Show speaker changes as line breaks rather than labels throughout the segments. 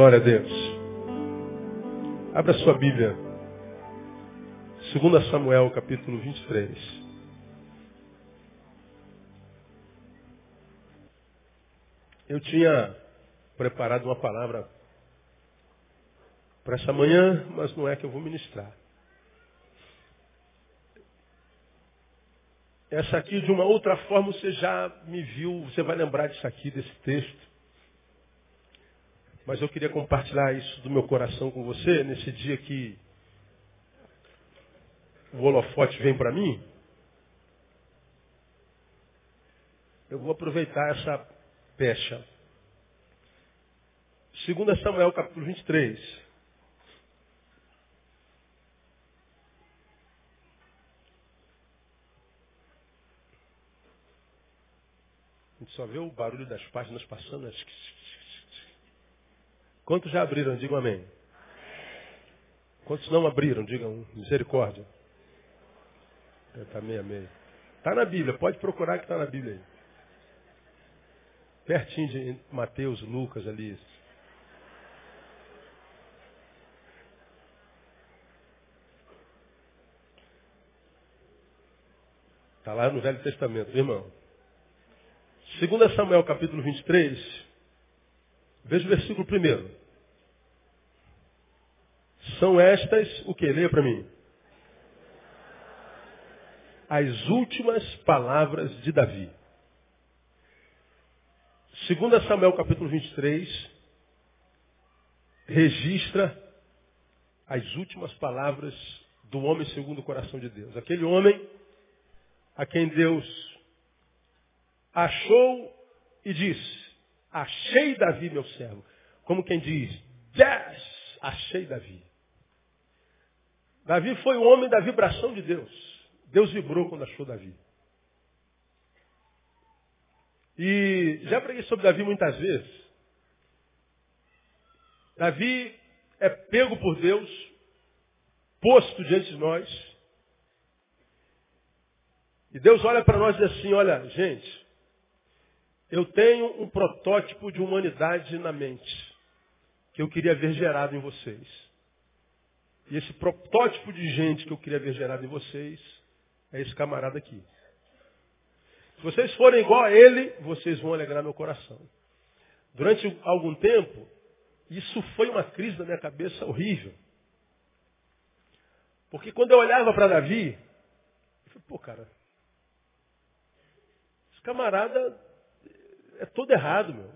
Glória a Deus. Abra sua Bíblia. 2 Samuel, capítulo 23. Eu tinha preparado uma palavra para essa manhã, mas não é que eu vou ministrar. Essa aqui, de uma outra forma, você já me viu, você vai lembrar disso aqui, desse texto. Mas eu queria compartilhar isso do meu coração com você nesse dia que o holofote vem para mim. Eu vou aproveitar essa pecha. 2 Samuel capítulo 23. A gente só vê o barulho das páginas passando. né? Quantos já abriram? Digam amém. Quantos não abriram? Digam misericórdia. Está meia meia. Está na Bíblia, pode procurar que está na Bíblia aí. Pertinho de Mateus, Lucas ali. Está lá no Velho Testamento, irmão. 2 Samuel capítulo 23, veja o versículo primeiro. São estas, o que? Leia para mim. As últimas palavras de Davi. 2 Samuel capítulo 23 registra as últimas palavras do homem segundo o coração de Deus. Aquele homem a quem Deus achou e disse, achei Davi, meu servo. Como quem diz, yes, achei Davi. Davi foi o homem da vibração de Deus. Deus vibrou quando achou Davi. E já preguei sobre Davi muitas vezes. Davi é pego por Deus, posto diante de nós. E Deus olha para nós e diz assim, olha, gente, eu tenho um protótipo de humanidade na mente, que eu queria ver gerado em vocês. E esse protótipo de gente que eu queria ver gerado em vocês é esse camarada aqui. Se vocês forem igual a ele, vocês vão alegrar meu coração. Durante algum tempo, isso foi uma crise na minha cabeça horrível. Porque quando eu olhava para Davi, eu falei, pô, cara, esse camarada é todo errado, meu.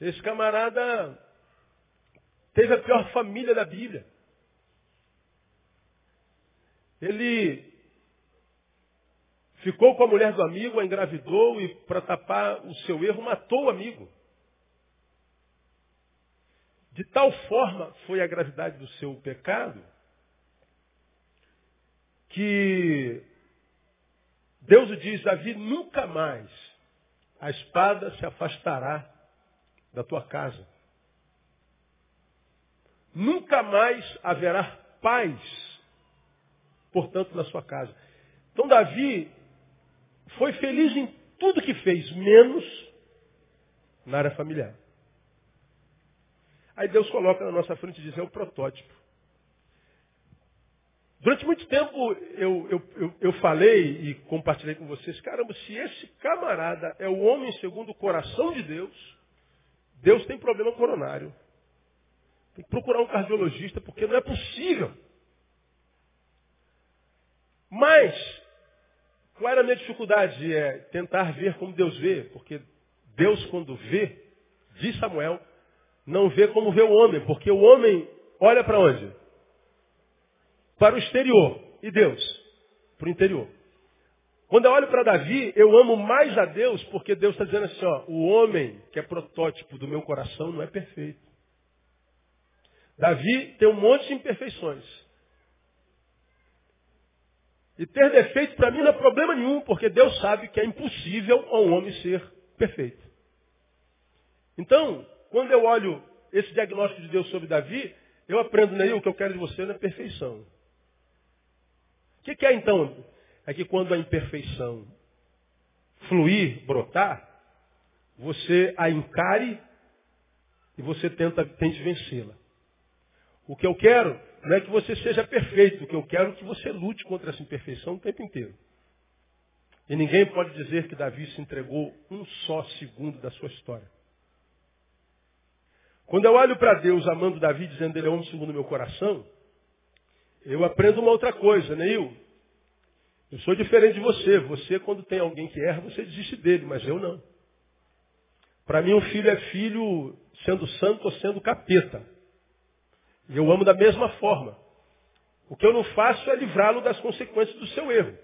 Esse camarada teve a pior família da Bíblia. Ele ficou com a mulher do amigo, a engravidou e, para tapar o seu erro, matou o amigo. De tal forma foi a gravidade do seu pecado que Deus diz, Davi, nunca mais a espada se afastará da tua casa. Nunca mais haverá paz, portanto, na sua casa. Então Davi foi feliz em tudo que fez, menos na área familiar. Aí Deus coloca na nossa frente e diz, é o protótipo. Durante muito tempo eu, eu, eu, eu, falei e compartilhei com vocês, caramba, se esse camarada é o homem segundo o coração de Deus, Deus tem problema coronário. Tem que procurar um cardiologista, porque não é possível. Mas, qual era a minha dificuldade? É tentar ver como Deus vê, porque Deus, quando vê, diz Samuel, não vê como vê o homem, porque o homem olha para onde? Para o exterior e Deus para o interior. Quando eu olho para Davi, eu amo mais a Deus porque Deus está dizendo assim, ó, o homem que é protótipo do meu coração não é perfeito. Davi tem um monte de imperfeições. E ter defeito para mim não é problema nenhum, porque Deus sabe que é impossível a um homem ser perfeito. Então, quando eu olho esse diagnóstico de Deus sobre Davi, eu aprendo, Neil, o que eu quero de você não é perfeição. O que, que é então? É que quando a imperfeição fluir, brotar, você a encare e você tenta, tente vencê-la. O que eu quero não é que você seja perfeito, o que eu quero é que você lute contra essa imperfeição o tempo inteiro. E ninguém pode dizer que Davi se entregou um só segundo da sua história. Quando eu olho para Deus amando Davi, dizendo ele é homem segundo o meu coração, eu aprendo uma outra coisa, Neil. Né, eu sou diferente de você. Você, quando tem alguém que erra, você desiste dele, mas eu não. Para mim, um filho é filho sendo santo ou sendo capeta. E eu amo da mesma forma. O que eu não faço é livrá-lo das consequências do seu erro.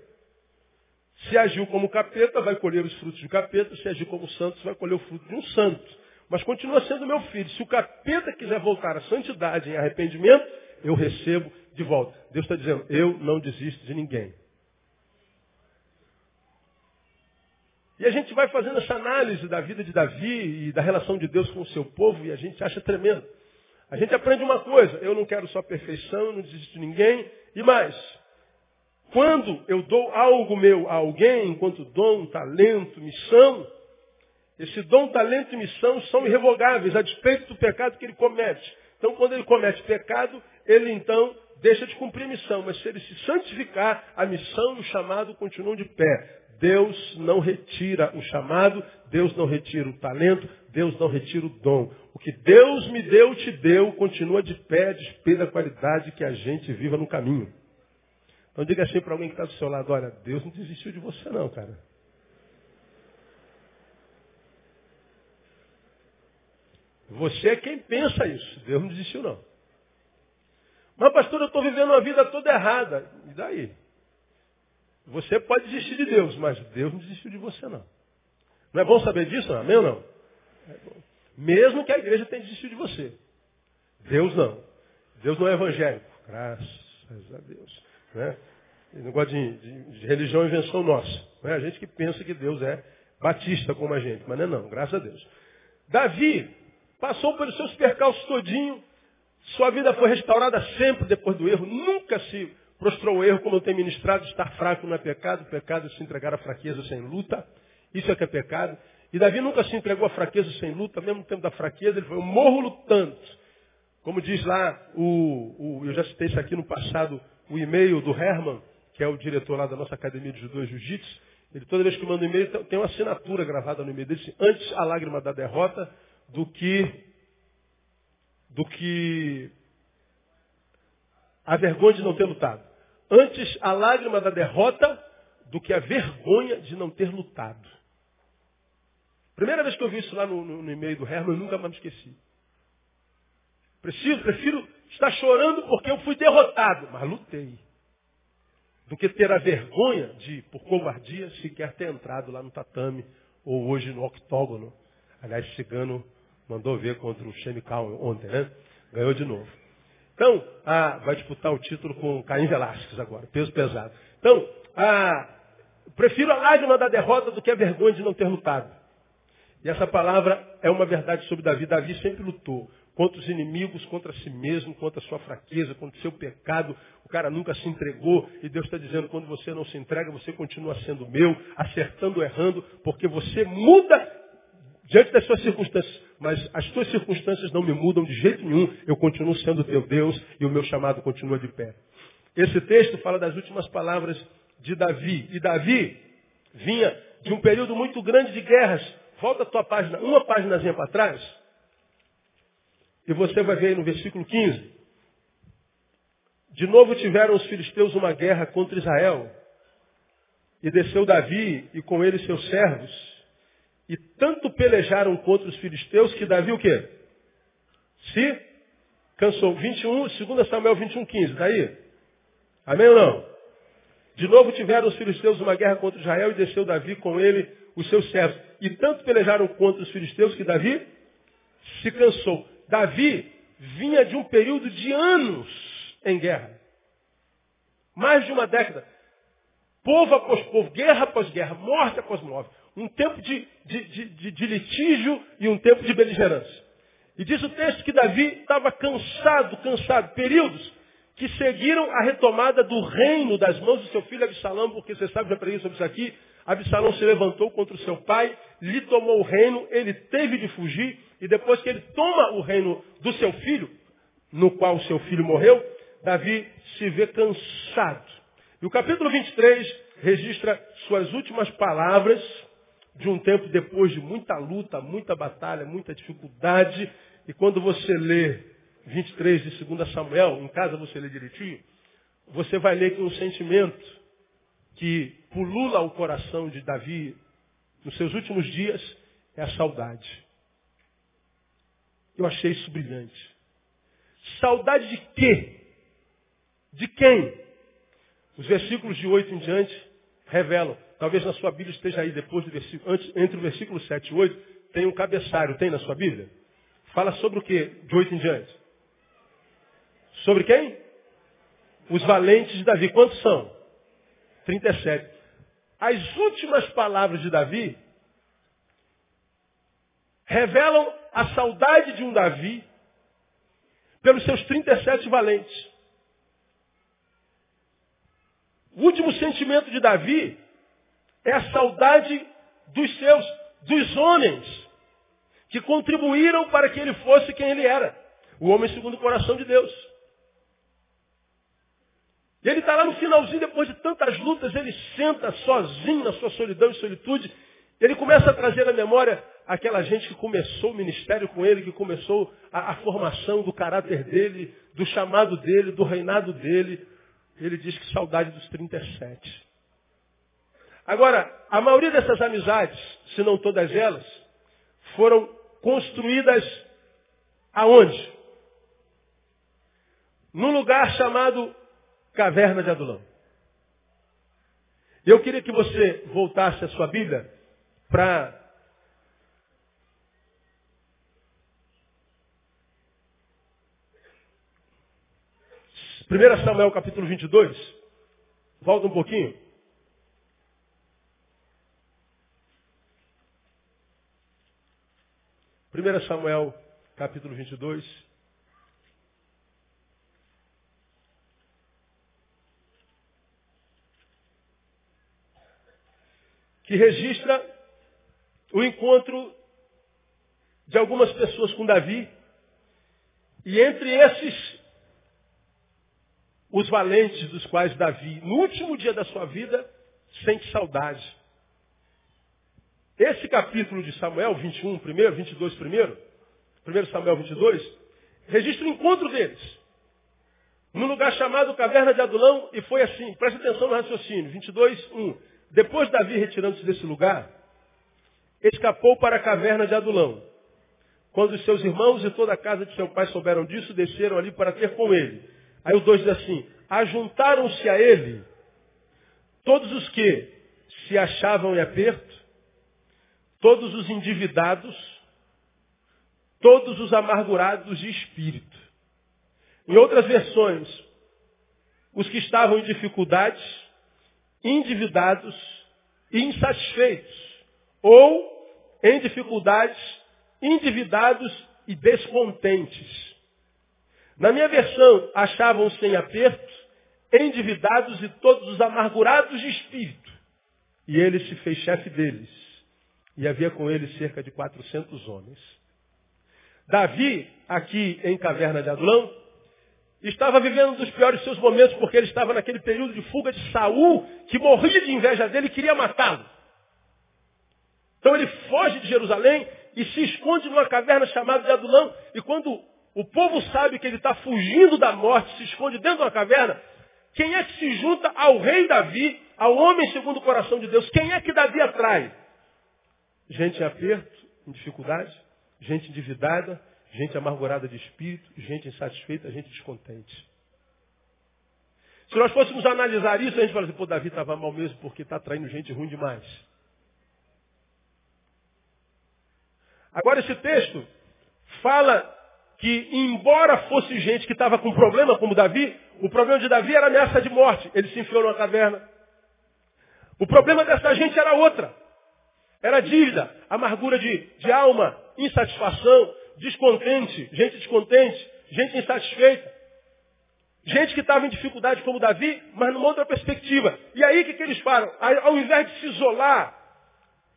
Se agiu como capeta, vai colher os frutos de capeta. Se agir como santo, vai colher o fruto de um santo. Mas continua sendo meu filho. Se o capeta quiser voltar à santidade em arrependimento, eu recebo de volta. Deus está dizendo, eu não desisto de ninguém. E a gente vai fazendo essa análise da vida de Davi e da relação de Deus com o seu povo e a gente acha tremendo. A gente aprende uma coisa, eu não quero só perfeição, não desisto de ninguém. E mais, quando eu dou algo meu a alguém, enquanto dom, talento, missão, esse dom, talento e missão são irrevogáveis, a despeito do pecado que ele comete. Então, quando ele comete pecado, ele então deixa de cumprir a missão, mas se ele se santificar, a missão e o chamado continuam de pé. Deus não retira o chamado, Deus não retira o talento, Deus não retira o dom. O que Deus me deu, te deu, continua de pé, despeito da qualidade que a gente viva no caminho. Então diga assim para alguém que está do seu lado, olha, Deus não desistiu de você não, cara. Você é quem pensa isso. Deus não desistiu não. Mas, pastor, eu estou vivendo uma vida toda errada. E daí? Você pode desistir de Deus, mas Deus não desistiu de você, não. Não é bom saber disso, amém ou não? É Mesmo que a igreja tenha desistido de você. Deus não. Deus não é evangélico. Graças a Deus. Né? Ele não gosta de, de, de religião invenção nossa. Não é a gente que pensa que Deus é batista como a gente, mas não é não, graças a Deus. Davi passou pelos seus percalços todinho, sua vida foi restaurada sempre depois do erro, nunca se prostrou o erro eu tenho ministrado, estar fraco não é pecado, pecado é se entregar à fraqueza sem luta, isso é que é pecado. E Davi nunca se entregou à fraqueza sem luta, mesmo no tempo da fraqueza, ele foi, eu morro lutando. Como diz lá, o, o, eu já citei isso aqui no passado, o e-mail do Herman, que é o diretor lá da nossa Academia de Judô e Jiu-Jitsu, ele toda vez que manda um e-mail, tem uma assinatura gravada no e-mail dele, antes a lágrima da derrota do que do que a vergonha de não ter lutado. Antes a lágrima da derrota do que a vergonha de não ter lutado. Primeira vez que eu vi isso lá no, no, no e-mail do Herman, eu nunca mais me esqueci. Preciso, prefiro estar chorando porque eu fui derrotado, mas lutei. Do que ter a vergonha de, por covardia, sequer ter entrado lá no tatame ou hoje no octógono. Aliás, Cigano Mandou ver contra o Chemical ontem, né? Ganhou de novo. Então, vai disputar o título com Caim Velasquez agora, peso pesado. Então, Prefiro a lágrima da derrota do que a vergonha de não ter lutado. E essa palavra é uma verdade sobre Davi. Davi sempre lutou contra os inimigos, contra si mesmo, contra a sua fraqueza, contra o seu pecado. O cara nunca se entregou e Deus está dizendo, quando você não se entrega, você continua sendo meu, acertando, errando, porque você muda diante das suas circunstâncias. Mas as suas circunstâncias não me mudam de jeito nenhum. Eu continuo sendo teu Deus e o meu chamado continua de pé. Esse texto fala das últimas palavras de Davi. E Davi vinha de um período muito grande de guerras. Volta a tua página, uma páginazinha para trás. E você vai ver aí no versículo 15. De novo tiveram os filisteus uma guerra contra Israel. E desceu Davi e com ele seus servos. E tanto pelejaram contra os filisteus que Davi o quê? Se cansou. 21, 2 Samuel 21, 15. Está aí? Amém ou não? De novo tiveram os filisteus uma guerra contra Israel e desceu Davi com ele os seus servos. E tanto pelejaram contra os filisteus que Davi se cansou. Davi vinha de um período de anos em guerra. Mais de uma década. Povo após povo, guerra após guerra, morte após morte. Um tempo de, de, de, de litígio e um tempo de beligerância. E diz o texto que Davi estava cansado, cansado. Períodos que seguiram a retomada do reino das mãos do seu filho Absalão, porque você sabe, já preguei sobre isso aqui. Absalão se levantou contra o seu pai, lhe tomou o reino, ele teve de fugir, e depois que ele toma o reino do seu filho, no qual o seu filho morreu, Davi se vê cansado. E o capítulo 23 registra suas últimas palavras de um tempo depois de muita luta, muita batalha, muita dificuldade. E quando você lê 23 de 2 Samuel, em casa você lê direitinho, você vai ler que um sentimento que pulula o coração de Davi nos seus últimos dias é a saudade. Eu achei isso brilhante. Saudade de quê? De quem? Os versículos de 8 em diante revelam. Talvez na sua Bíblia esteja aí depois do versículo, antes, entre o versículo 7 e 8, tem um cabeçalho. Tem na sua Bíblia? Fala sobre o que de 8 em diante? Sobre quem? Os valentes de Davi. Quantos são? 37. As últimas palavras de Davi revelam a saudade de um Davi pelos seus 37 valentes. O último sentimento de Davi é a saudade dos seus, dos homens, que contribuíram para que ele fosse quem ele era. O homem segundo o coração de Deus. E ele está lá no finalzinho, depois de tantas lutas, ele senta sozinho na sua solidão e solitude. Ele começa a trazer à memória aquela gente que começou o ministério com ele, que começou a, a formação do caráter dele, do chamado dele, do reinado dele. Ele diz que saudade dos 37. Agora, a maioria dessas amizades, se não todas elas, foram construídas aonde? Num lugar chamado Caverna de Adulão. Eu queria que você voltasse a sua Bíblia para 1 Samuel capítulo 22. Volta um pouquinho. Primeira Samuel capítulo 22. Que registra o encontro de algumas pessoas com Davi. E entre esses os valentes dos quais Davi, no último dia da sua vida, sente saudade. Esse capítulo de Samuel 21, primeiro, 22, primeiro, 1 Samuel 22, registra o encontro deles. Num lugar chamado Caverna de Adulão, e foi assim, preste atenção no raciocínio, 22, 1. Depois Davi retirando-se desse lugar, escapou para a caverna de Adulão. Quando os seus irmãos e toda a casa de seu pai souberam disso, desceram ali para ter com ele. Aí o 2 diz assim, ajuntaram-se a ele todos os que se achavam em aperto, todos os endividados, todos os amargurados de espírito. Em outras versões, os que estavam em dificuldades, endividados e insatisfeitos, ou em dificuldades, endividados e descontentes. Na minha versão, achavam-se em aperto, endividados e todos os amargurados de espírito. E ele se fez chefe deles. E havia com ele cerca de 400 homens. Davi, aqui em Caverna de Adulão, estava vivendo um dos piores seus momentos, porque ele estava naquele período de fuga de Saul, que morria de inveja dele e queria matá-lo. Então ele foge de Jerusalém e se esconde numa caverna chamada de Adulão. E quando o povo sabe que ele está fugindo da morte, se esconde dentro de uma caverna, quem é que se junta ao rei Davi, ao homem segundo o coração de Deus? Quem é que Davi atrai? Gente em aperto, em dificuldade, gente endividada, gente amargurada de espírito, gente insatisfeita, gente descontente. Se nós fôssemos analisar isso, a gente fala assim, pô, Davi estava mal mesmo porque está atraindo gente ruim demais. Agora esse texto fala que, embora fosse gente que estava com problema, como Davi, o problema de Davi era ameaça de morte. Ele se enfiou numa caverna. O problema dessa gente era outra. Era dívida, amargura de, de alma, insatisfação, descontente, gente descontente, gente insatisfeita. Gente que estava em dificuldade como Davi, mas numa outra perspectiva. E aí o que, que eles falam? Ao invés de se isolar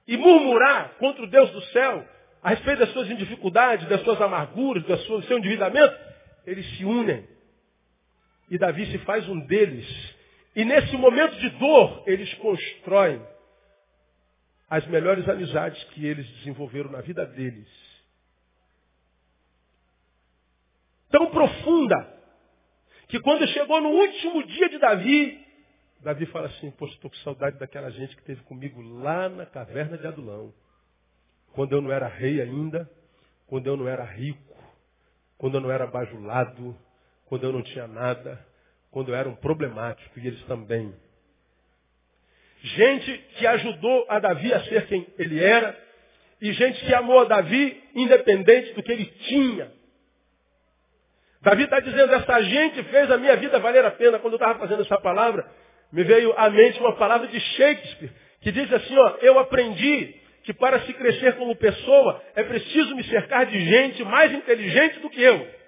e murmurar contra o Deus do céu, a respeito das suas dificuldades, das suas amarguras, do seu endividamento, eles se unem. E Davi se faz um deles. E nesse momento de dor, eles constroem as melhores amizades que eles desenvolveram na vida deles. Tão profunda, que quando chegou no último dia de Davi, Davi fala assim, poxa, estou com saudade daquela gente que esteve comigo lá na caverna de Adulão quando eu não era rei ainda, quando eu não era rico, quando eu não era bajulado, quando eu não tinha nada, quando eu era um problemático, e eles também. Gente que ajudou a Davi a ser quem ele era, e gente que amou a Davi independente do que ele tinha. Davi está dizendo, essa gente fez a minha vida valer a pena. Quando eu estava fazendo essa palavra, me veio à mente uma palavra de Shakespeare, que diz assim, ó, eu aprendi que para se crescer como pessoa é preciso me cercar de gente mais inteligente do que eu.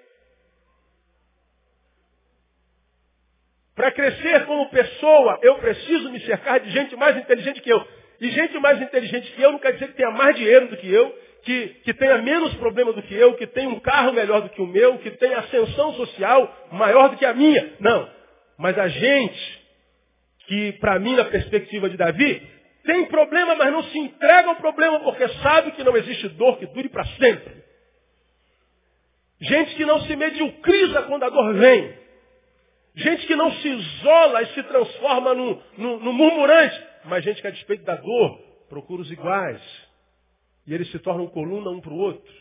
Para crescer como pessoa, eu preciso me cercar de gente mais inteligente que eu. E gente mais inteligente que eu não quer dizer que tenha mais dinheiro do que eu, que, que tenha menos problema do que eu, que tenha um carro melhor do que o meu, que tenha ascensão social maior do que a minha. Não. Mas a gente que, para mim, na perspectiva de Davi, tem problema, mas não se entrega ao problema porque sabe que não existe dor que dure para sempre. Gente que não se mediocriza quando a dor vem. Gente que não se isola e se transforma no, no, no murmurante. Mas gente que a despeito da dor procura os iguais. E eles se tornam coluna um para o outro.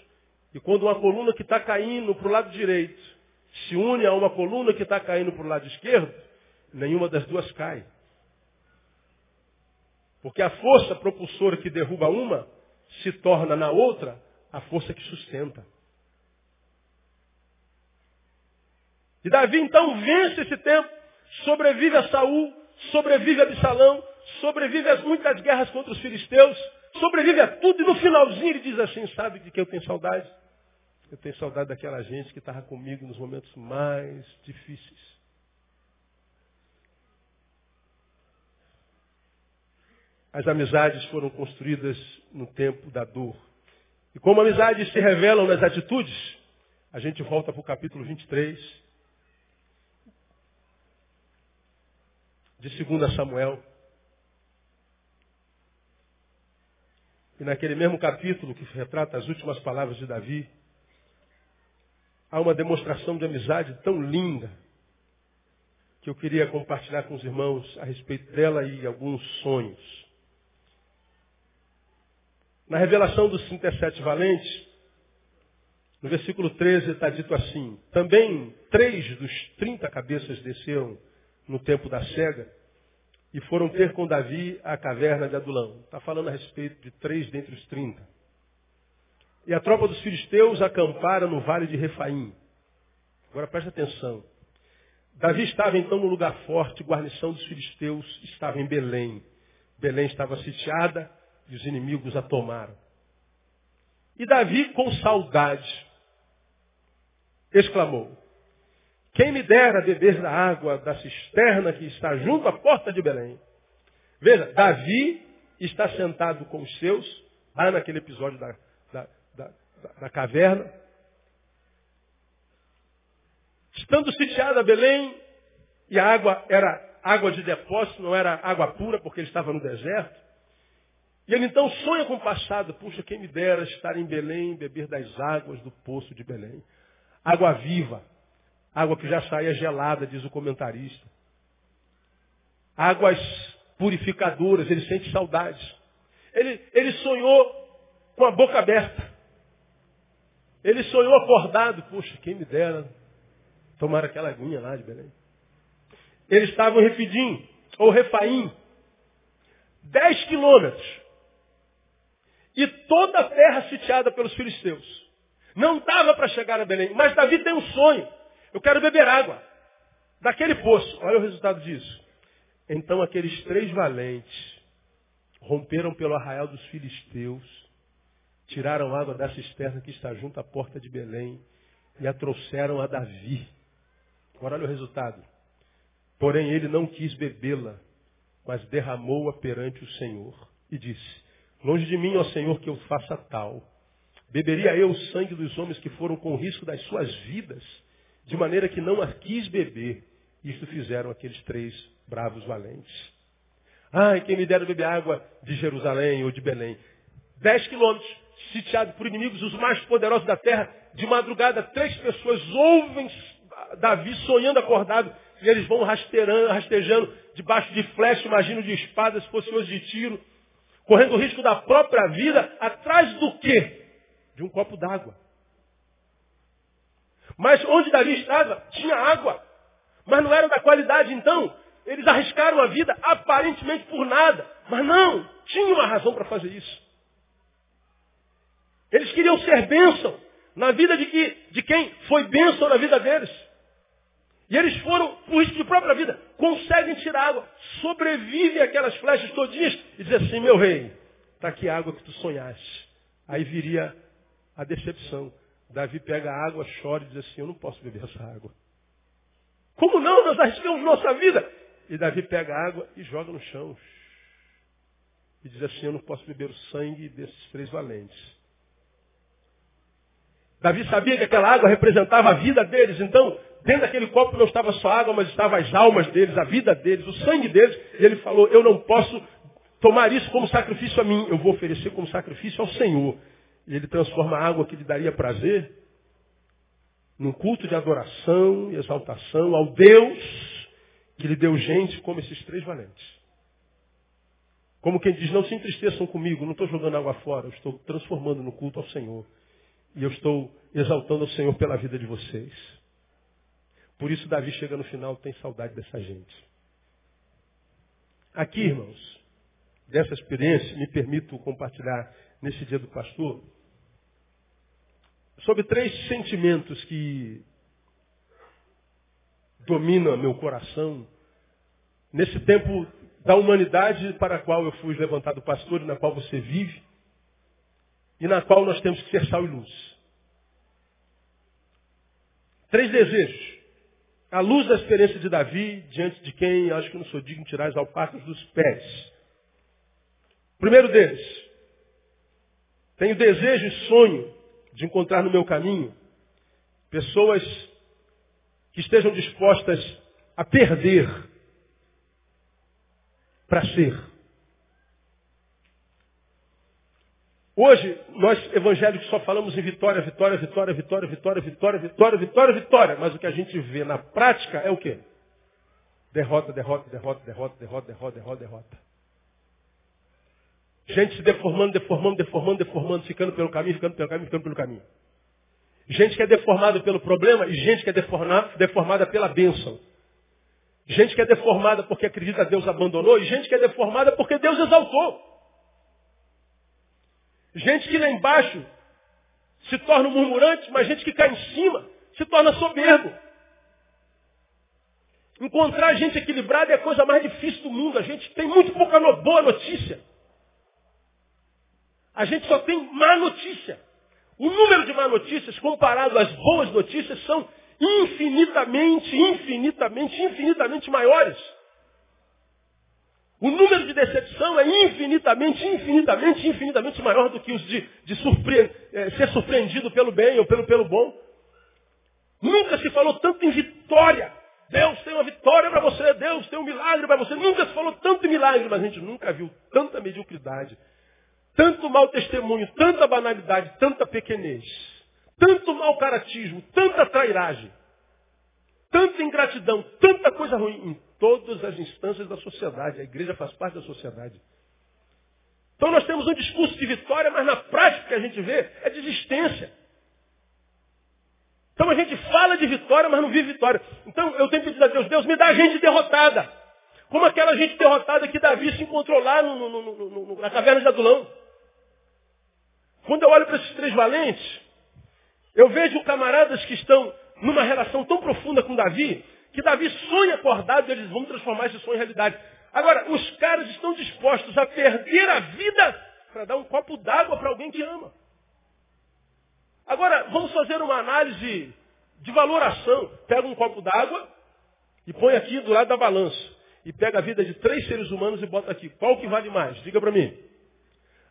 E quando uma coluna que está caindo para o lado direito se une a uma coluna que está caindo para o lado esquerdo, nenhuma das duas cai. Porque a força propulsora que derruba uma se torna na outra a força que sustenta. E Davi então vence esse tempo, sobrevive a Saul, sobrevive a Absalão, sobrevive a muitas guerras contra os filisteus, sobrevive a tudo e no finalzinho ele diz assim, sabe de que eu tenho saudade? Eu tenho saudade daquela gente que estava comigo nos momentos mais difíceis. As amizades foram construídas no tempo da dor. E como amizades se revelam nas atitudes, a gente volta para o capítulo 23 de 2 Samuel. E naquele mesmo capítulo que retrata as últimas palavras de Davi, há uma demonstração de amizade tão linda que eu queria compartilhar com os irmãos a respeito dela e alguns sonhos. Na revelação dos 37 valentes, no versículo 13 está dito assim: Também três dos 30 cabeças desceram no tempo da cega e foram ter com Davi a caverna de Adulão. Está falando a respeito de três dentre os 30. E a tropa dos filisteus acampara no vale de Refaim. Agora preste atenção. Davi estava então no lugar forte, guarnição dos filisteus estava em Belém. Belém estava sitiada e os inimigos a tomaram. E Davi, com saudade, exclamou: Quem me dera beber da água da cisterna que está junto à porta de Belém. Veja, Davi está sentado com os seus, lá naquele episódio da, da, da, da caverna. Estando sitiada Belém, e a água era água de depósito, não era água pura, porque ele estava no deserto. E ele então sonha com o passado. Puxa, quem me dera estar em Belém beber das águas do poço de Belém. Água viva. Água que já saía gelada, diz o comentarista. Águas purificadoras, ele sente saudades. Ele, ele sonhou com a boca aberta. Ele sonhou acordado. Puxa, quem me dera tomar aquela aguinha lá de Belém. Ele estava em Refidim, ou Refaim, dez quilômetros. E toda a terra sitiada pelos filisteus. Não dava para chegar a Belém. Mas Davi tem um sonho. Eu quero beber água. Daquele poço. Olha o resultado disso. Então aqueles três valentes romperam pelo arraial dos filisteus, tiraram água da cisterna que está junto à porta de Belém e a trouxeram a Davi. Agora olha o resultado. Porém ele não quis bebê-la, mas derramou-a perante o Senhor e disse, longe de mim, ó Senhor, que eu faça tal. Beberia eu o sangue dos homens que foram com risco das suas vidas, de maneira que não a quis beber. Isto fizeram aqueles três bravos valentes. Ai, quem me dera beber água de Jerusalém ou de Belém. Dez quilômetros, sitiado por inimigos, os mais poderosos da terra. De madrugada, três pessoas ouvem Davi sonhando acordado. E eles vão rastejando, rastejando debaixo de flecha, imagino de espadas, se fosse hoje de tiro. Correndo o risco da própria vida, atrás do quê? De um copo d'água. Mas onde Davi estava, tinha água. Mas não era da qualidade, então. Eles arriscaram a vida aparentemente por nada. Mas não, tinha uma razão para fazer isso. Eles queriam ser bênção na vida de, que, de quem foi bênção na vida deles. E eles foram, por risco de própria vida, conseguem tirar água, sobrevivem aquelas flechas todinhas e dizem assim, meu rei, está aqui a água que tu sonhaste. Aí viria a decepção. Davi pega a água, chora e diz assim, eu não posso beber essa água. Como não? Nós arriscamos nossa vida. E Davi pega a água e joga no chão. E diz assim, eu não posso beber o sangue desses três valentes. Davi sabia que aquela água representava a vida deles, então dentro daquele copo não estava só água, mas estava as almas deles, a vida deles, o sangue deles. E ele falou, eu não posso tomar isso como sacrifício a mim, eu vou oferecer como sacrifício ao Senhor. E ele transforma a água que lhe daria prazer num culto de adoração e exaltação ao Deus que lhe deu gente como esses três valentes. Como quem diz, não se entristeçam comigo, não estou jogando água fora, eu estou transformando no culto ao Senhor. E eu estou exaltando ao Senhor pela vida de vocês. Por isso Davi chega no final, tem saudade dessa gente. Aqui, irmãos, dessa experiência, me permito compartilhar nesse dia do pastor, sobre três sentimentos que domina meu coração, nesse tempo da humanidade para a qual eu fui levantado pastor e na qual você vive, e na qual nós temos que ser sal e luz. Três desejos. A luz da experiência de Davi, diante de quem acho que não sou digno de tirar as alpacas dos pés. Primeiro deles, tenho desejo e sonho de encontrar no meu caminho pessoas que estejam dispostas a perder para ser. Hoje, nós evangélicos só falamos em vitória, vitória, vitória, vitória, vitória, vitória, vitória, vitória, vitória. Mas o que a gente vê na prática é o quê? Derrota, derrota, derrota, derrota, derrota, derrota, derrota, derrota. Gente se deformando, deformando, deformando, deformando, ficando pelo caminho, ficando pelo caminho, ficando pelo caminho. Gente que é deformada pelo problema e gente que é deformada, deformada pela bênção. Gente que é deformada porque acredita que Deus abandonou e gente que é deformada porque Deus exaltou. Gente que lá embaixo se torna murmurante, mas gente que cai em cima se torna soberbo. Encontrar gente equilibrada é a coisa mais difícil do mundo. A gente tem muito pouca boa notícia. A gente só tem má notícia. O número de má notícias comparado às boas notícias são infinitamente, infinitamente, infinitamente maiores. O número de decepção é infinitamente, infinitamente, infinitamente maior do que os de, de surpre- eh, ser surpreendido pelo bem ou pelo, pelo bom. Nunca se falou tanto em vitória. Deus tem uma vitória para você, Deus tem um milagre para você. Nunca se falou tanto em milagre, mas a gente nunca viu tanta mediocridade, tanto mau testemunho, tanta banalidade, tanta pequenez, tanto mau caratismo, tanta trairagem, tanta ingratidão, tanta coisa ruim em todas as instâncias da sociedade. A igreja faz parte da sociedade. Então nós temos um discurso de vitória, mas na prática que a gente vê é desistência. Então a gente fala de vitória, mas não vive vitória. Então eu tenho pedido a Deus, Deus me dá gente derrotada. Como aquela gente derrotada que Davi se encontrou lá no- no- no- na caverna de Adulão. Quando eu olho para esses três valentes, eu vejo camaradas que estão numa relação tão profunda com Davi, que Davi sonha acordado e eles vão transformar esse sonho em realidade. Agora, os caras estão dispostos a perder a vida para dar um copo d'água para alguém que ama. Agora, vamos fazer uma análise de valoração. Pega um copo d'água e põe aqui do lado da balança. E pega a vida de três seres humanos e bota aqui. Qual que vale mais? Diga para mim.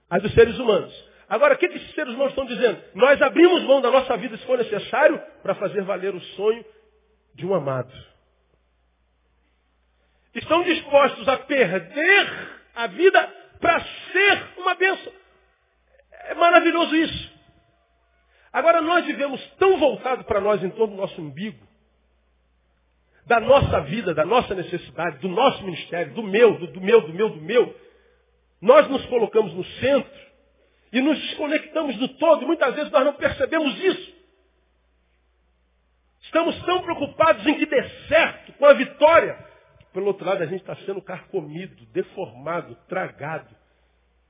A dos seres humanos. Agora, o que, esses seres humanos estão dizendo? Nós abrimos mão da nossa vida, se for necessário, para fazer valer o sonho de um amado. Estão dispostos a perder a vida para ser uma bênção. É maravilhoso isso. Agora, nós vivemos tão voltado para nós em torno do nosso umbigo, da nossa vida, da nossa necessidade, do nosso ministério, do meu, do, do meu, do meu, do meu. Nós nos colocamos no centro e nos desconectamos do todo. Muitas vezes nós não percebemos isso. Estamos tão preocupados em que dê certo, com a vitória, pelo outro lado a gente está sendo carcomido, deformado, tragado.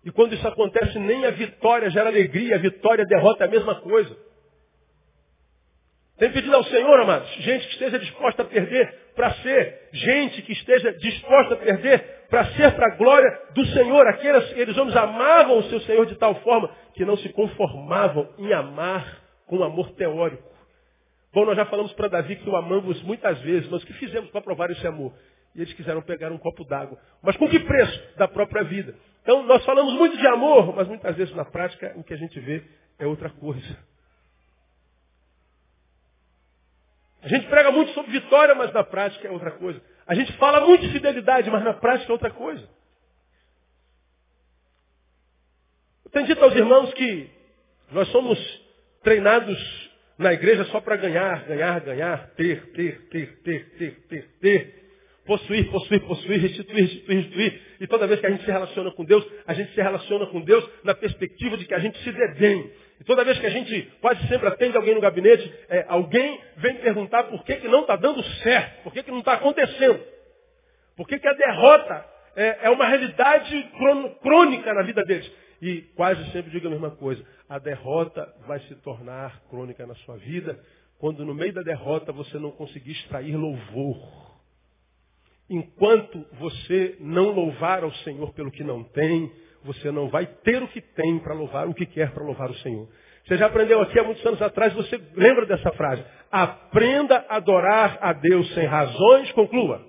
E quando isso acontece, nem a vitória gera alegria, a vitória derrota é a mesma coisa. Tem pedido ao Senhor, amados, gente que esteja disposta a perder para ser, gente que esteja disposta a perder para ser para a glória do Senhor. Aqueles, aqueles homens amavam o seu Senhor de tal forma que não se conformavam em amar com amor teórico. Bom, nós já falamos para Davi que o amamos muitas vezes, mas o que fizemos para provar esse amor? E eles quiseram pegar um copo d'água. Mas com que preço? Da própria vida. Então, nós falamos muito de amor, mas muitas vezes na prática o que a gente vê é outra coisa. A gente prega muito sobre vitória, mas na prática é outra coisa. A gente fala muito de fidelidade, mas na prática é outra coisa. Eu tenho dito aos irmãos que nós somos treinados na igreja só para ganhar, ganhar, ganhar, ter, ter, ter, ter, ter, ter, ter. Possuir, possuir, possuir, restituir, restituir, restituir. E toda vez que a gente se relaciona com Deus, a gente se relaciona com Deus na perspectiva de que a gente se dê bem. E toda vez que a gente quase sempre atende alguém no gabinete, é, alguém vem perguntar por que, que não está dando certo, por que, que não está acontecendo. Por que, que a derrota é, é uma realidade crônica na vida deles. E quase sempre digo a mesma coisa. A derrota vai se tornar crônica na sua vida quando no meio da derrota você não conseguir extrair louvor. Enquanto você não louvar ao Senhor pelo que não tem, você não vai ter o que tem para louvar, o que quer para louvar o Senhor. Você já aprendeu aqui há muitos anos atrás, você lembra dessa frase? Aprenda a adorar a Deus sem razões, conclua.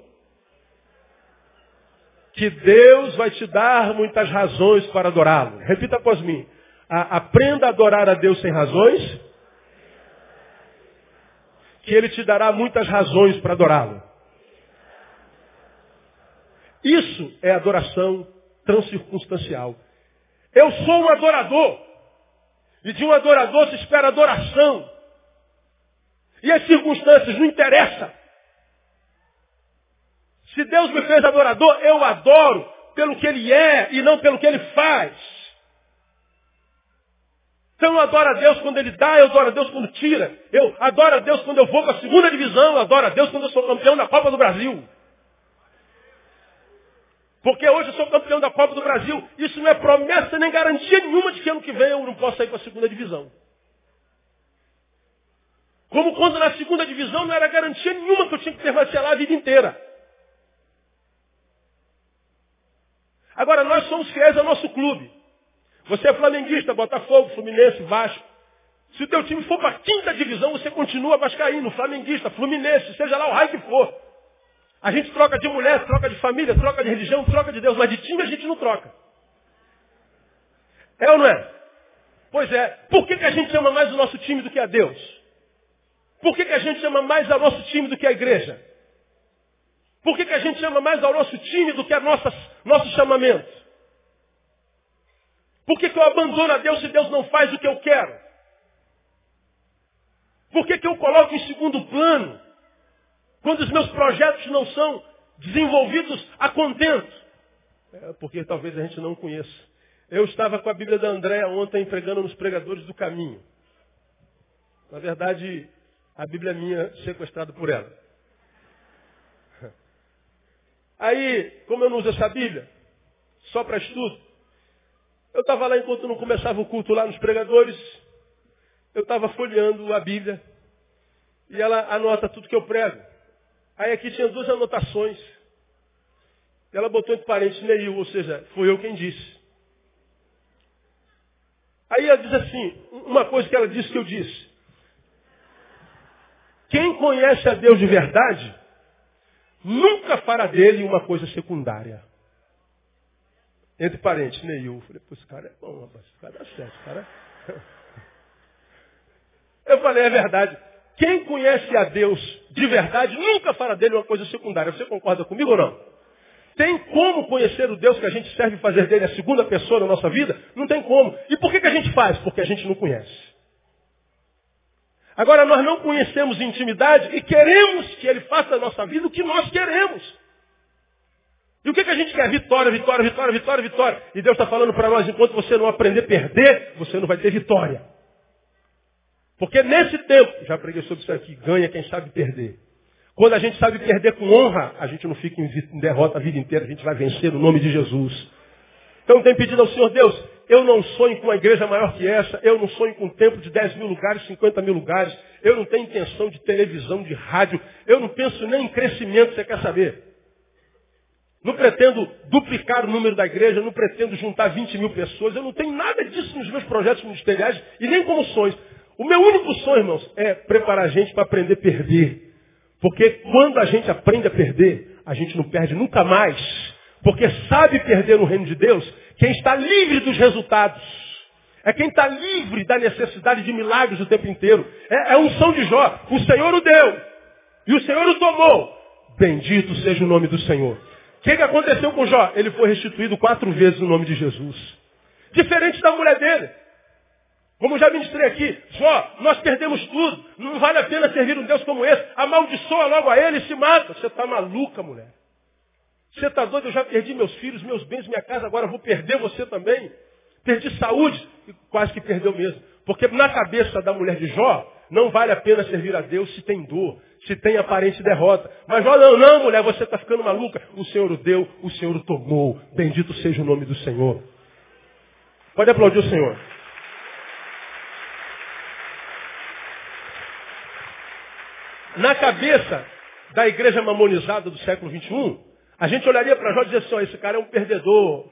Que Deus vai te dar muitas razões para adorá-lo. Repita após mim. A- aprenda a adorar a Deus sem razões, que Ele te dará muitas razões para adorá-lo. Isso é adoração transcircunstancial. Eu sou um adorador. E de um adorador se espera adoração. E as circunstâncias não interessam. Se Deus me fez adorador, eu adoro pelo que Ele é e não pelo que Ele faz. Então eu adoro a Deus quando Ele dá, eu adoro a Deus quando tira. Eu adoro a Deus quando eu vou para a segunda divisão, eu adoro a Deus quando eu sou campeão da Copa do Brasil. Porque hoje eu sou campeão da Copa do Brasil. Isso não é promessa nem garantia nenhuma de que ano que vem eu não posso sair para a segunda divisão. Como quando na segunda divisão não era garantia nenhuma que eu tinha que permanecer lá a vida inteira. Agora, nós somos fiéis ao nosso clube. Você é flamenguista, Botafogo, Fluminense, Vasco. Se o teu time for para a quinta divisão, você continua vascaíno, flamenguista, fluminense, seja lá o raio que for. A gente troca de mulher, troca de família, troca de religião, troca de Deus, mas de time a gente não troca. É ou não é? Pois é. Por que, que a gente ama mais o nosso time do que a Deus? Por que, que a gente ama mais o nosso time do que a igreja? Por que, que a gente ama mais ao nosso time do que a nossa, nosso chamamento? Por que, que eu abandono a Deus se Deus não faz o que eu quero? Por que, que eu coloco em segundo plano quando os meus projetos não são desenvolvidos a contento? É porque talvez a gente não conheça. Eu estava com a Bíblia da Andréa ontem pregando nos pregadores do caminho. Na verdade, a Bíblia é minha sequestrada por ela. Aí, como eu não uso essa Bíblia, só para estudo, eu estava lá enquanto não começava o culto lá nos pregadores, eu estava folheando a Bíblia e ela anota tudo que eu prego. Aí aqui tinha duas anotações. Ela botou entre parênteses Neil, ou seja, foi eu quem disse. Aí ela diz assim, uma coisa que ela disse que eu disse. Quem conhece a Deus de verdade, nunca fará dele uma coisa secundária. Entre parênteses, Neil. Falei, pô, esse cara é bom, rapaz, esse cara dá certo, cara. Eu falei, é verdade. Quem conhece a Deus de verdade nunca fará dele uma coisa secundária. Você concorda comigo ou não? Tem como conhecer o Deus que a gente serve fazer dele a segunda pessoa na nossa vida? Não tem como. E por que, que a gente faz? Porque a gente não conhece. Agora, nós não conhecemos intimidade e queremos que ele faça na nossa vida o que nós queremos. E o que, que a gente quer? Vitória, vitória, vitória, vitória, vitória. E Deus está falando para nós, enquanto você não aprender a perder, você não vai ter vitória. Porque nesse tempo, já preguei sobre isso aqui, ganha quem sabe perder. Quando a gente sabe perder com honra, a gente não fica em derrota a vida inteira, a gente vai vencer no nome de Jesus. Então tem pedido ao Senhor Deus, eu não sonho com uma igreja maior que essa, eu não sonho com um templo de 10 mil lugares, 50 mil lugares, eu não tenho intenção de televisão, de rádio, eu não penso nem em crescimento, você quer saber? Não pretendo duplicar o número da igreja, não pretendo juntar 20 mil pessoas, eu não tenho nada disso nos meus projetos ministeriais e nem como sonhos. O meu único sonho, irmãos, é preparar a gente para aprender a perder. Porque quando a gente aprende a perder, a gente não perde nunca mais. Porque sabe perder no reino de Deus quem está livre dos resultados. É quem está livre da necessidade de milagres o tempo inteiro. É, é um som de Jó. O Senhor o deu. E o Senhor o tomou. Bendito seja o nome do Senhor. O que, que aconteceu com Jó? Ele foi restituído quatro vezes no nome de Jesus. Diferente da mulher dele. Como já ministrei aqui, Jó, nós perdemos tudo. Não vale a pena servir um Deus como esse. Amaldiçoa logo a ele e se mata. Você está maluca, mulher. Você está doido? Eu já perdi meus filhos, meus bens, minha casa, agora vou perder você também. Perdi saúde e quase que perdeu mesmo. Porque na cabeça da mulher de Jó, não vale a pena servir a Deus se tem dor, se tem aparente derrota. Mas Jó, não, não, mulher, você está ficando maluca. O Senhor o deu, o Senhor o tomou. Bendito seja o nome do Senhor. Pode aplaudir o Senhor. Na cabeça da igreja mamonizada do século XXI, a gente olharia para Jó e dizer assim, esse cara é um perdedor.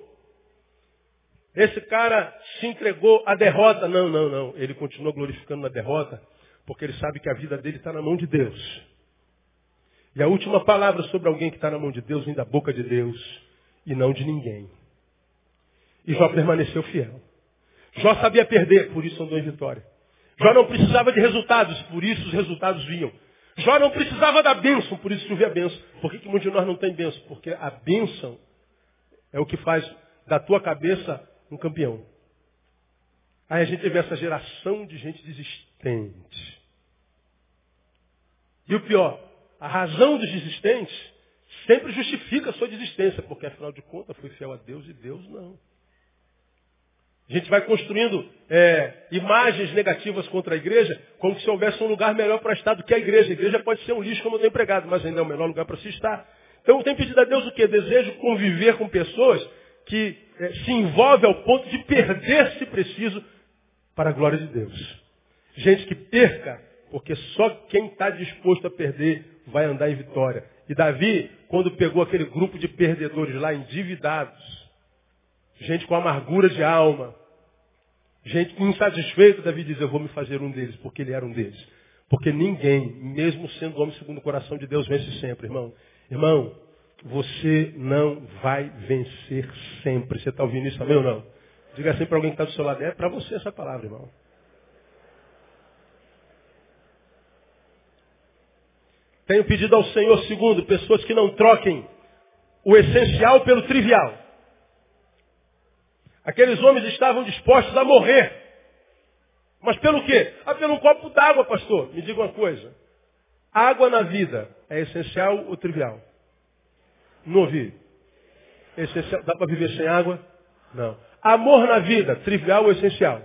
Esse cara se entregou à derrota. Não, não, não. Ele continua glorificando na derrota, porque ele sabe que a vida dele está na mão de Deus. E a última palavra sobre alguém que está na mão de Deus vem da boca de Deus e não de ninguém. E Jó permaneceu fiel. Jó sabia perder, por isso andou em vitória. Jó não precisava de resultados, por isso os resultados vinham. Jó não precisava da bênção, por isso que a bênção. Por que, que muitos de nós não tem bênção? Porque a bênção é o que faz da tua cabeça um campeão. Aí a gente teve essa geração de gente desistente. E o pior, a razão dos desistentes sempre justifica a sua desistência, porque afinal de contas foi fiel a Deus e Deus não. A gente vai construindo é, imagens negativas contra a igreja, como se houvesse um lugar melhor para estar do que a igreja. A igreja pode ser um lixo, como eu tenho empregado, mas ainda é o melhor lugar para se estar. Então eu tenho pedido a Deus o quê? Desejo conviver com pessoas que é, se envolvem ao ponto de perder, se preciso, para a glória de Deus. Gente que perca Porque só quem está disposto a perder vai andar em vitória. E Davi, quando pegou aquele grupo de perdedores lá, endividados, gente com amargura de alma, gente insatisfeita, Davi diz, eu vou me fazer um deles, porque ele era um deles. Porque ninguém, mesmo sendo homem segundo o coração de Deus, vence sempre, irmão. Irmão, você não vai vencer sempre. Você está ouvindo isso também ou não? Diga assim para alguém que está do seu lado. É para você essa palavra, irmão. Tenho pedido ao Senhor, segundo, pessoas que não troquem o essencial pelo trivial. Aqueles homens estavam dispostos a morrer. Mas pelo quê? Ah, pelo um copo d'água, pastor. Me diga uma coisa. Água na vida é essencial ou trivial? Não ouvi. Essencial. Dá para viver sem água? Não. Amor na vida, trivial ou essencial?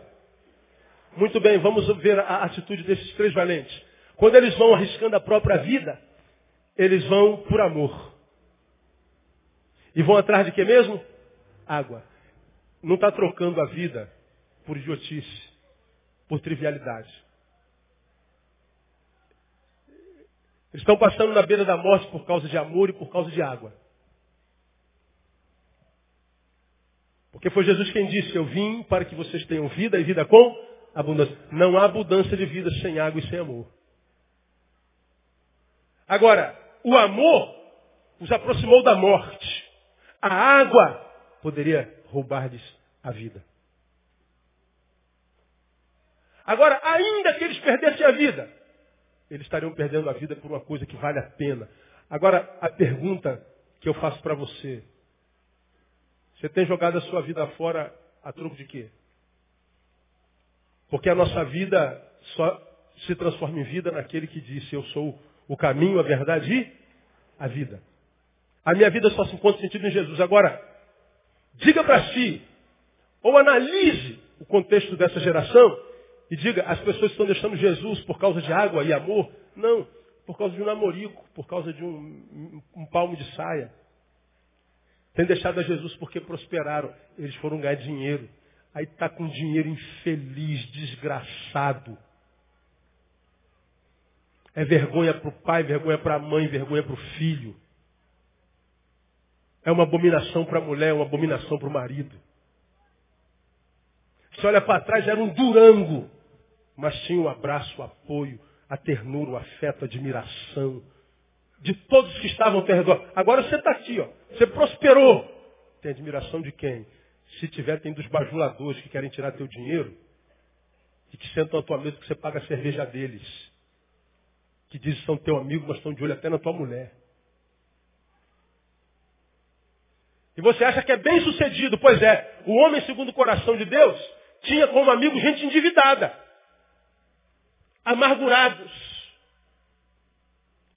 Muito bem, vamos ver a atitude desses três valentes. Quando eles vão arriscando a própria vida, eles vão por amor. E vão atrás de quê mesmo? Água. Não está trocando a vida por idiotice, por trivialidade. Eles estão passando na beira da morte por causa de amor e por causa de água. Porque foi Jesus quem disse, eu vim para que vocês tenham vida e vida com abundância. Não há abundância de vida sem água e sem amor. Agora, o amor os aproximou da morte. A água poderia roubar-lhes a vida. Agora, ainda que eles perdessem a vida, eles estariam perdendo a vida por uma coisa que vale a pena. Agora, a pergunta que eu faço para você: você tem jogado a sua vida fora a troco de quê? Porque a nossa vida só se transforma em vida naquele que disse: Eu sou o caminho, a verdade e a vida. A minha vida só se encontra sentido em Jesus. Agora, diga para si, ou analise o contexto dessa geração e diga: as pessoas estão deixando Jesus por causa de água e amor? Não, por causa de um namorico, por causa de um, um palmo de saia. Tem deixado a Jesus porque prosperaram. Eles foram ganhar dinheiro. Aí está com dinheiro infeliz, desgraçado. É vergonha para o pai, vergonha para a mãe, vergonha para o filho. É uma abominação para a mulher, é uma abominação para o marido. Você olha para trás, era um durango, mas tinha o abraço, o apoio, a ternura, o afeto, a admiração de todos que estavam ao teu redor. Agora você está aqui, ó. Você prosperou. Tem admiração de quem? Se tiver, tem dos bajuladores que querem tirar teu dinheiro e que sentam à tua mesa que você paga a cerveja deles. Que dizem que são teu amigo, mas estão de olho até na tua mulher. E você acha que é bem sucedido? Pois é, o homem segundo o coração de Deus tinha como amigo gente endividada, amargurados,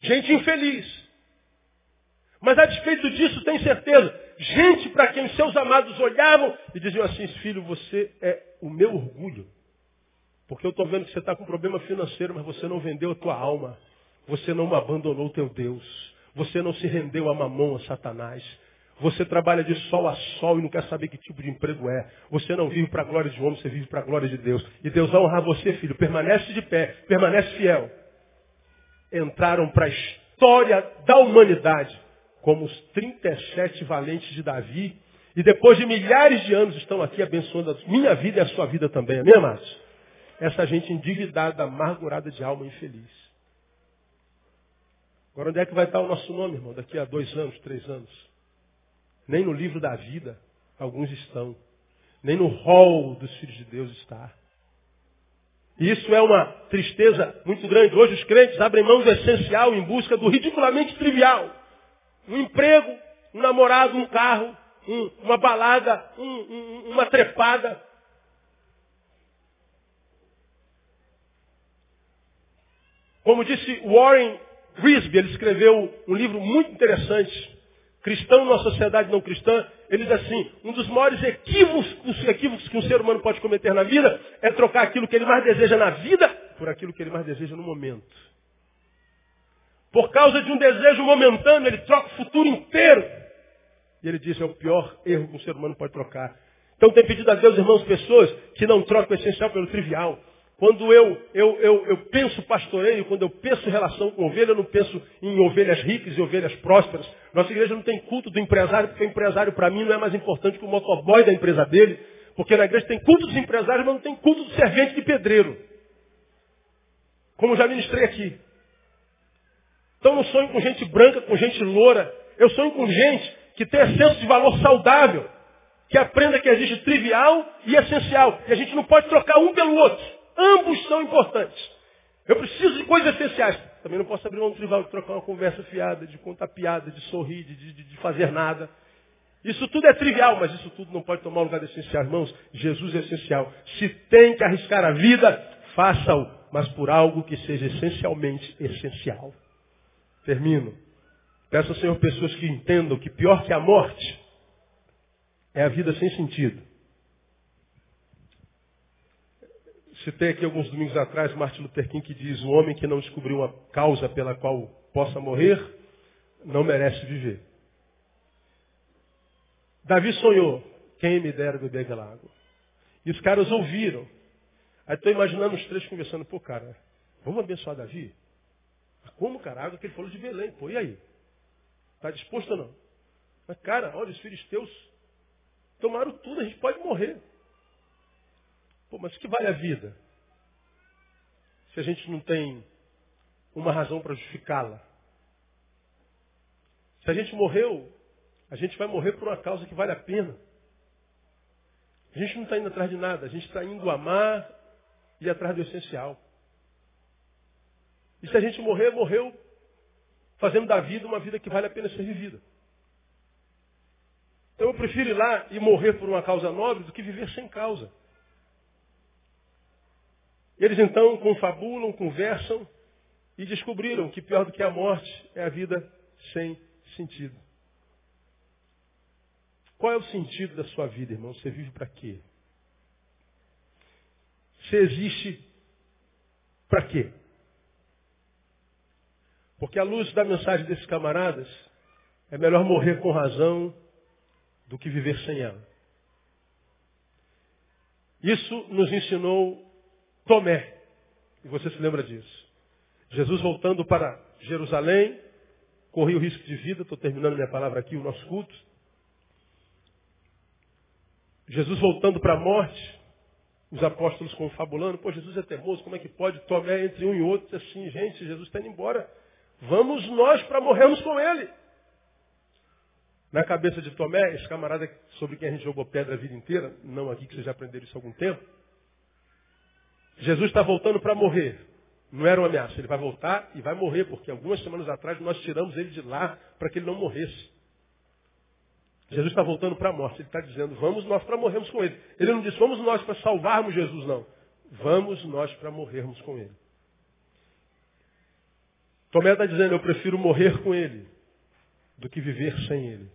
gente infeliz. Mas a despeito disso, tem certeza, gente para quem seus amados olhavam e diziam assim, filho, você é o meu orgulho. Porque eu estou vendo que você está com problema financeiro, mas você não vendeu a tua alma. Você não abandonou o teu Deus. Você não se rendeu a mamão, a Satanás. Você trabalha de sol a sol e não quer saber que tipo de emprego é. Você não vive para a glória de homem, você vive para a glória de Deus. E Deus vai honrar você, filho. Permanece de pé, permanece fiel. Entraram para a história da humanidade como os 37 valentes de Davi. E depois de milhares de anos estão aqui abençoando a minha vida e a sua vida também. Amém, amados? Essa gente endividada, amargurada de alma infeliz. Agora onde é que vai estar o nosso nome, irmão? Daqui a dois anos, três anos? Nem no livro da vida alguns estão. Nem no rol dos filhos de Deus está. E isso é uma tristeza muito grande. Hoje os crentes abrem mão do essencial em busca do ridiculamente trivial. Um emprego, um namorado, um carro, um, uma balada, um, uma trepada. Como disse Warren Risby, ele escreveu um livro muito interessante cristão numa sociedade não cristã, ele diz assim, um dos maiores equívocos, equívocos que um ser humano pode cometer na vida é trocar aquilo que ele mais deseja na vida por aquilo que ele mais deseja no momento. Por causa de um desejo momentâneo, ele troca o futuro inteiro. E ele diz, é o pior erro que um ser humano pode trocar. Então tem pedido a Deus, irmãos, pessoas que não trocam o essencial pelo trivial. Quando eu, eu, eu, eu penso pastoreio, quando eu penso em relação com ovelha, eu não penso em ovelhas ricas e ovelhas prósperas. Nossa igreja não tem culto do empresário, porque o empresário para mim não é mais importante que o motoboy da empresa dele. Porque na igreja tem culto dos empresários, mas não tem culto do servente de pedreiro. Como já ministrei aqui. Então não sonho com gente branca, com gente loura. Eu sonho com gente que tenha senso de valor saudável. Que aprenda que existe trivial e essencial. E a gente não pode trocar um pelo outro. Ambos são importantes. Eu preciso de coisas essenciais. Também não posso abrir um trival de trocar uma conversa fiada, de contar piada, de sorrir, de, de, de fazer nada. Isso tudo é trivial, mas isso tudo não pode tomar o lugar do essencial. Irmãos, Jesus é essencial. Se tem que arriscar a vida, faça-o, mas por algo que seja essencialmente essencial. Termino. Peço ao Senhor pessoas que entendam que pior que a morte é a vida sem sentido. Citei aqui alguns domingos atrás Martin Luther King que diz: o homem que não descobriu uma causa pela qual possa morrer, não merece viver. Davi sonhou, quem me dera beber aquela água. E os caras ouviram. Aí estou imaginando os três conversando, pô, cara, vamos abençoar Davi? Como, cara? A água que ele falou de Belém, pô, e aí? Está disposto ou não? Mas, cara, olha, os filisteus tomaram tudo, a gente pode morrer. Pô, mas o que vale a vida? Se a gente não tem uma razão para justificá-la. Se a gente morreu, a gente vai morrer por uma causa que vale a pena. A gente não está indo atrás de nada, a gente está indo amar e atrás do essencial. E se a gente morrer, morreu fazendo da vida uma vida que vale a pena ser vivida. Então eu prefiro ir lá e morrer por uma causa nobre do que viver sem causa. Eles então confabulam, conversam e descobriram que pior do que a morte é a vida sem sentido. Qual é o sentido da sua vida, irmão? Você vive para quê? Você existe para quê? Porque à luz da mensagem desses camaradas, é melhor morrer com razão do que viver sem ela. Isso nos ensinou Tomé. E você se lembra disso. Jesus voltando para Jerusalém, corria o risco de vida, estou terminando minha palavra aqui, o nosso culto. Jesus voltando para a morte, os apóstolos confabulando, pô, Jesus é teimoso, como é que pode? Tomé entre um e outro, assim, gente, Jesus está indo embora. Vamos nós para morrermos com ele. Na cabeça de Tomé, esse camarada sobre quem a gente jogou pedra a vida inteira, não aqui que vocês já aprenderam isso há algum tempo, Jesus está voltando para morrer. Não era uma ameaça. Ele vai voltar e vai morrer, porque algumas semanas atrás nós tiramos ele de lá para que ele não morresse. Jesus está voltando para a morte. Ele está dizendo, vamos nós para morrermos com ele. Ele não disse, vamos nós para salvarmos Jesus, não. Vamos nós para morrermos com ele. Tomé está dizendo, eu prefiro morrer com ele do que viver sem ele.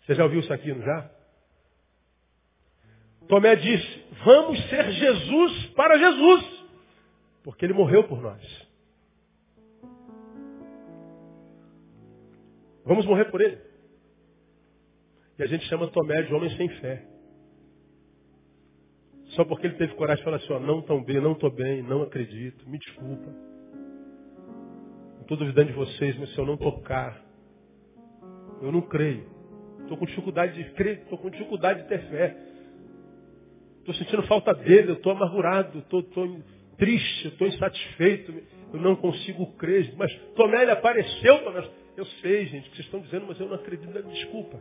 Você já ouviu isso aqui, não já? Tomé disse, vamos ser Jesus para Jesus, porque ele morreu por nós. Vamos morrer por ele. E a gente chama Tomé de homem sem fé. Só porque ele teve coragem de falar assim, ó, não estou bem, não estou bem, não acredito, me desculpa. Não estou duvidando de vocês, mas se eu não tocar, eu não creio. Estou com dificuldade de crer, estou com dificuldade de ter fé. Estou sentindo falta dele, eu estou amargurado, estou triste, estou insatisfeito, eu não consigo crer. Mas Tomé, ele apareceu, Tomé. Eu sei, gente, o que vocês estão dizendo, mas eu não acredito, desculpa.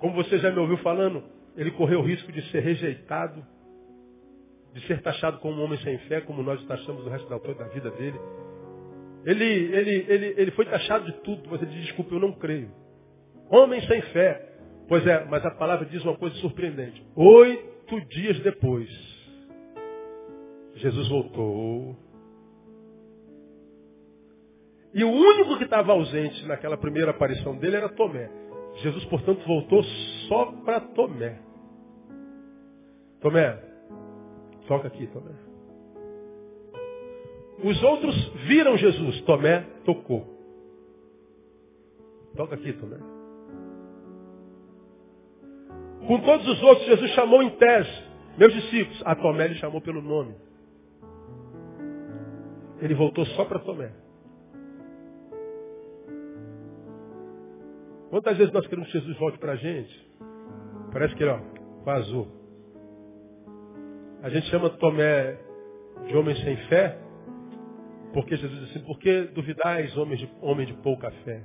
Como você já me ouviu falando, ele correu o risco de ser rejeitado, de ser taxado como um homem sem fé, como nós taxamos o resto da, da vida dele. Ele, ele, ele, ele foi taxado de tudo, mas ele diz, desculpa, eu não creio. Homem sem fé. Pois é, mas a palavra diz uma coisa surpreendente. Oito Oito dias depois, Jesus voltou. E o único que estava ausente naquela primeira aparição dele era Tomé. Jesus, portanto, voltou só para Tomé. Tomé, toca aqui, Tomé. Os outros viram Jesus, Tomé tocou. Toca aqui, Tomé. Com todos os outros, Jesus chamou em tese. Meus discípulos, a Tomé ele chamou pelo nome. Ele voltou só para Tomé. Quantas vezes nós queremos que Jesus volte para a gente? Parece que ele, ó, vazou. A gente chama Tomé de homem sem fé, porque Jesus disse assim, por que duvidais, homem de, homem de pouca fé?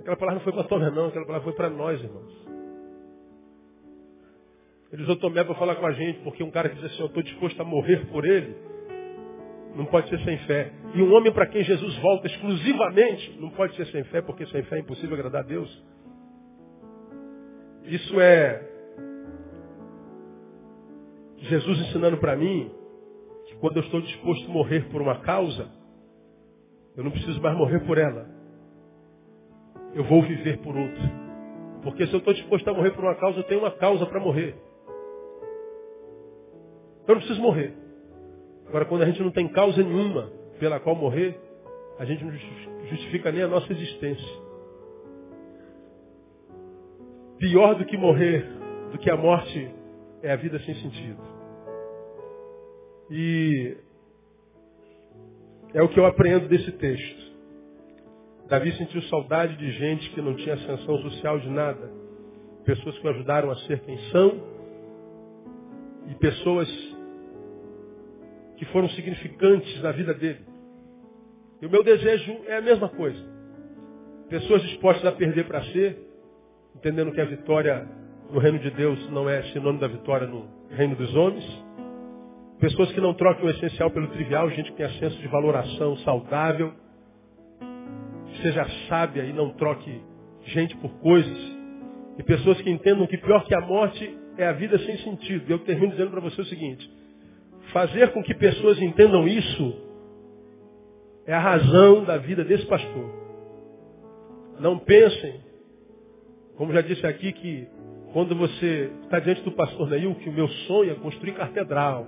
Aquela palavra não foi para Tomé, não, aquela palavra foi para nós, irmãos. Ele usou Tomé para falar com a gente, porque um cara que diz assim, eu estou disposto a morrer por ele, não pode ser sem fé. E um homem para quem Jesus volta exclusivamente, não pode ser sem fé, porque sem fé é impossível agradar a Deus. Isso é Jesus ensinando para mim que quando eu estou disposto a morrer por uma causa, eu não preciso mais morrer por ela. Eu vou viver por outra. Porque se eu estou disposto a morrer por uma causa, eu tenho uma causa para morrer. Eu não preciso morrer. Agora, quando a gente não tem causa nenhuma pela qual morrer, a gente não justifica nem a nossa existência. Pior do que morrer, do que a morte, é a vida sem sentido. E é o que eu aprendo desse texto. Davi sentiu saudade de gente que não tinha ascensão social de nada. Pessoas que o ajudaram a ser quem são. E pessoas que foram significantes na vida dele. E o meu desejo é a mesma coisa. Pessoas dispostas a perder para ser, entendendo que a vitória no reino de Deus não é sinônimo da vitória no reino dos homens. Pessoas que não trocam o essencial pelo trivial, gente que tem senso de valoração saudável, seja sábia e não troque gente por coisas. E pessoas que entendam que pior que a morte é a vida sem sentido. E eu termino dizendo para você o seguinte: Fazer com que pessoas entendam isso é a razão da vida desse pastor. Não pensem, como já disse aqui, que quando você está diante do pastor Neil, que o meu sonho é construir catedral,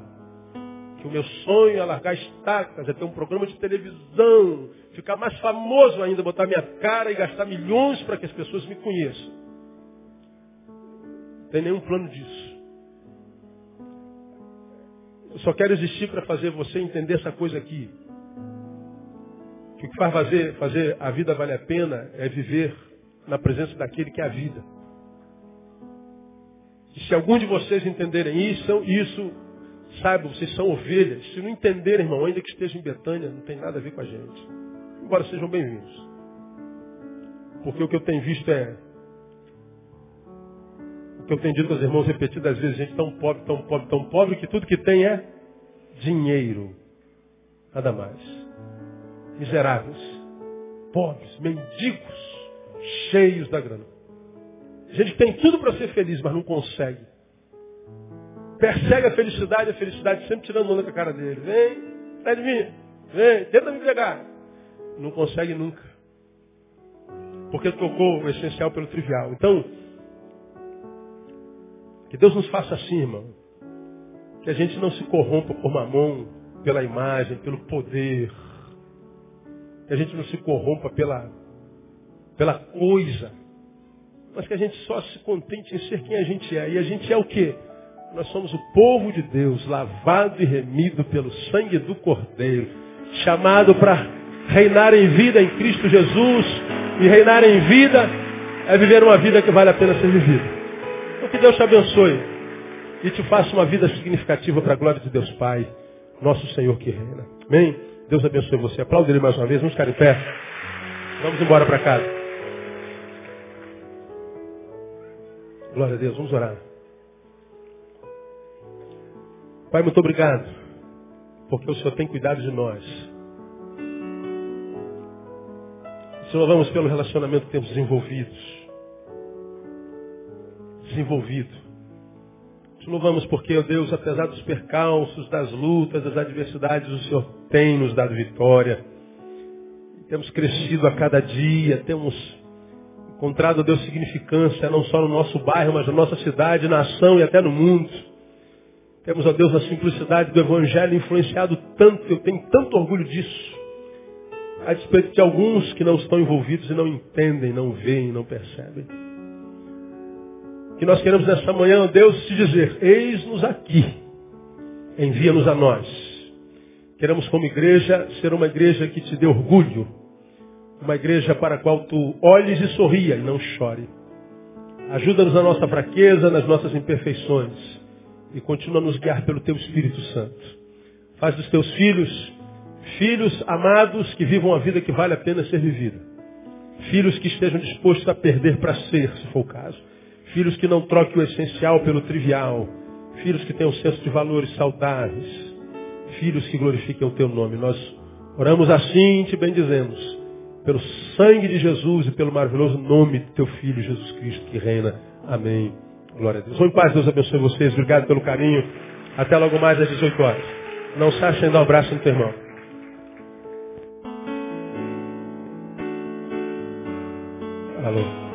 que o meu sonho é largar estacas, é ter um programa de televisão, ficar mais famoso ainda, botar minha cara e gastar milhões para que as pessoas me conheçam. Não tem nenhum plano disso. Só quero existir para fazer você entender essa coisa aqui. Que o que faz fazer, fazer a vida valer a pena é viver na presença daquele que é a vida. E se algum de vocês entenderem isso, isso, saibam, vocês são ovelhas. Se não entenderem, irmão, ainda que esteja em Betânia, não tem nada a ver com a gente. Embora sejam bem-vindos. Porque o que eu tenho visto é eu tenho dito aos irmãos repetidas vezes, gente tão pobre, tão pobre, tão pobre, que tudo que tem é dinheiro. Nada mais. Miseráveis, pobres, mendigos, cheios da grana. Gente que tem tudo para ser feliz, mas não consegue. Persegue a felicidade, a felicidade sempre tirando onda com a cara dele. Vem, sai de mim, vem, tenta me pegar. Não consegue nunca. Porque tocou o essencial pelo trivial. Então, que Deus nos faça assim, irmão. Que a gente não se corrompa por mamão, pela imagem, pelo poder. Que a gente não se corrompa pela, pela coisa. Mas que a gente só se contente em ser quem a gente é. E a gente é o quê? Nós somos o povo de Deus, lavado e remido pelo sangue do Cordeiro, chamado para reinar em vida em Cristo Jesus. E reinar em vida é viver uma vida que vale a pena ser vivida. Que Deus te abençoe e te faça uma vida significativa para a glória de Deus Pai, nosso Senhor que reina. Amém? Deus abençoe você. Aplaude ele mais uma vez. Vamos ficar em pé. Vamos embora para casa. Glória a Deus. Vamos orar. Pai, muito obrigado. Porque o Senhor tem cuidado de nós. Senhor, vamos pelo relacionamento que temos desenvolvidos desenvolvido. Te louvamos porque, ó Deus, apesar dos percalços, das lutas, das adversidades, o Senhor tem nos dado vitória. Temos crescido a cada dia, temos encontrado, ó Deus, significância não só no nosso bairro, mas na nossa cidade, nação e até no mundo. Temos, ó Deus, a simplicidade do Evangelho influenciado tanto, eu tenho tanto orgulho disso. A despeito de alguns que não estão envolvidos e não entendem, não veem, não percebem. Que nós queremos nessa manhã, Deus, te dizer, eis-nos aqui, envia-nos a nós. Queremos como igreja ser uma igreja que te dê orgulho, uma igreja para a qual tu olhes e sorria e não chore. Ajuda-nos na nossa fraqueza, nas nossas imperfeições e continua a nos guiar pelo teu Espírito Santo. Faz dos teus filhos, filhos amados que vivam a vida que vale a pena ser vivida. Filhos que estejam dispostos a perder para ser, se for o caso. Filhos que não troquem o essencial pelo trivial. Filhos que tenham senso de valores saudáveis. Filhos que glorifiquem o teu nome. Nós oramos assim, te bendizemos. Pelo sangue de Jesus e pelo maravilhoso nome do teu Filho Jesus Cristo que reina. Amém. Glória a Deus. Vou em paz, Deus abençoe vocês. Obrigado pelo carinho. Até logo mais às 18 horas. Não se achem dar o no teu irmão. Alô.